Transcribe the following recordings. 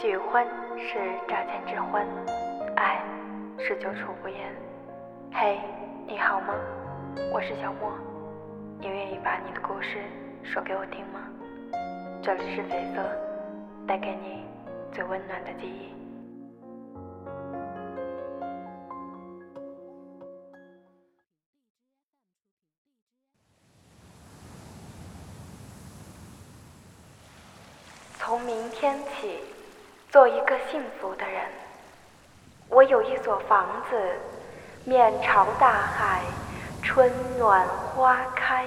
喜欢是乍见之欢，爱是久处不厌。嘿，你好吗？我是小莫，你愿意把你的故事说给我听吗？这里是绯色，带给你最温暖的记忆。从明天起。做一个幸福的人。我有一所房子，面朝大海，春暖花开。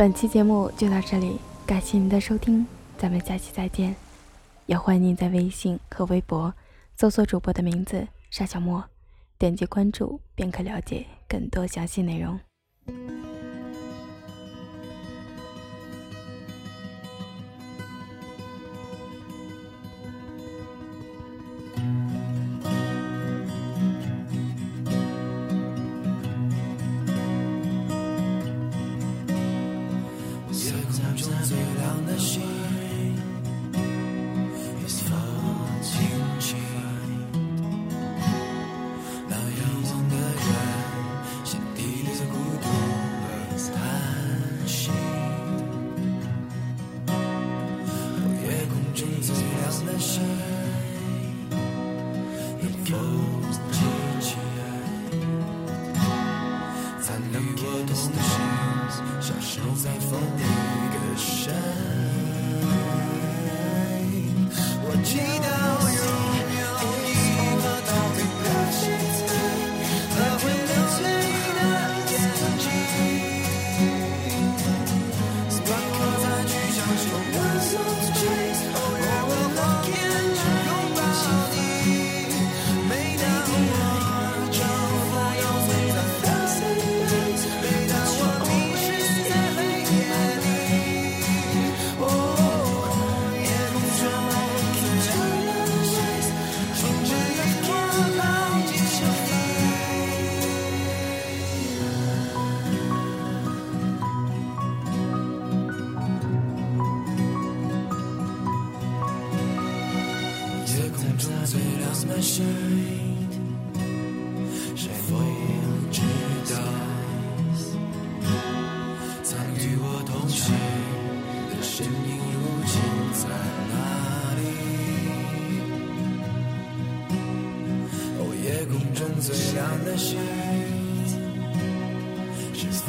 本期节目就到这里，感谢您的收听，咱们下期再见。也欢迎您在微信和微博搜索主播的名字“沙小莫”，点击关注便可了解更多详细内容。it goes. 谁否知道，曾与我同行的身影，如今在哪里？哦，夜空中最亮的星，是否